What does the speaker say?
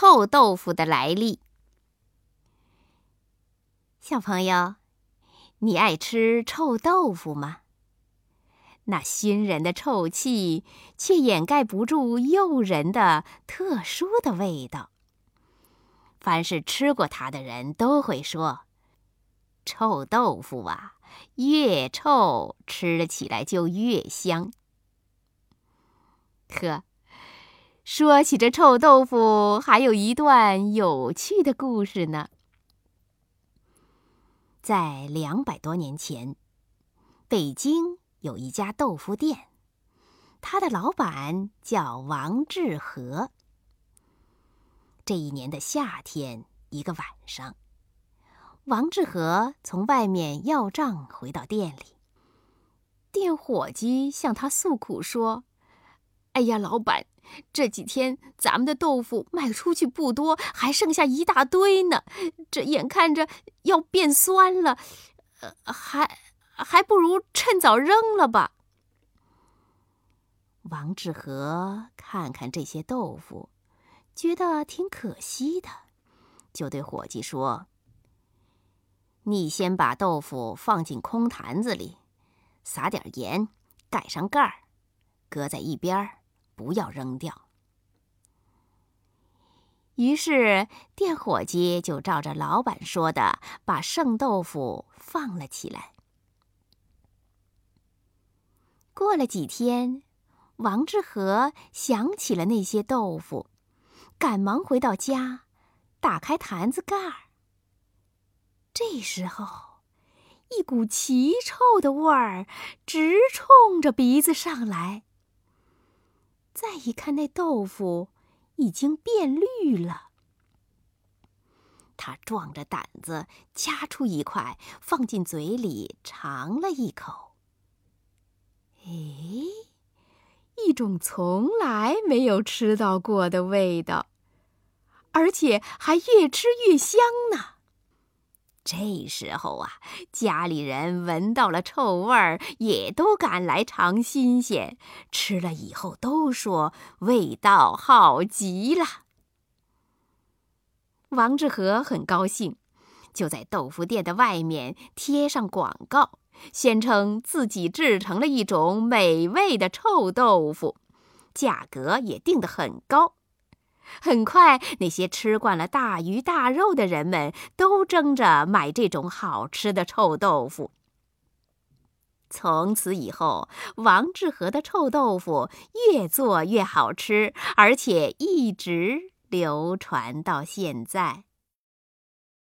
臭豆腐的来历。小朋友，你爱吃臭豆腐吗？那熏人的臭气，却掩盖不住诱人的特殊的味道。凡是吃过它的人都会说：“臭豆腐啊，越臭吃起来就越香。”呵，说起这臭豆腐，还有一段有趣的故事呢。在两百多年前，北京有一家豆腐店，他的老板叫王致和。这一年的夏天，一个晚上，王致和从外面要账回到店里，店伙计向他诉苦说。哎呀，老板，这几天咱们的豆腐卖出去不多，还剩下一大堆呢。这眼看着要变酸了，呃，还还不如趁早扔了吧。王致和看看这些豆腐，觉得挺可惜的，就对伙计说：“你先把豆腐放进空坛子里，撒点盐，盖上盖儿，搁在一边儿。”不要扔掉。于是店伙计就照着老板说的，把剩豆腐放了起来。过了几天，王致和想起了那些豆腐，赶忙回到家，打开坛子盖儿。这时候，一股奇臭的味儿直冲着鼻子上来。再一看，那豆腐已经变绿了。他壮着胆子夹出一块，放进嘴里尝了一口。哎，一种从来没有吃到过的味道，而且还越吃越香呢。这时候啊，家里人闻到了臭味儿，也都赶来尝新鲜。吃了以后都说味道好极了。王致和很高兴，就在豆腐店的外面贴上广告，宣称自己制成了一种美味的臭豆腐，价格也定得很高。很快，那些吃惯了大鱼大肉的人们都争着买这种好吃的臭豆腐。从此以后，王致和的臭豆腐越做越好吃，而且一直流传到现在。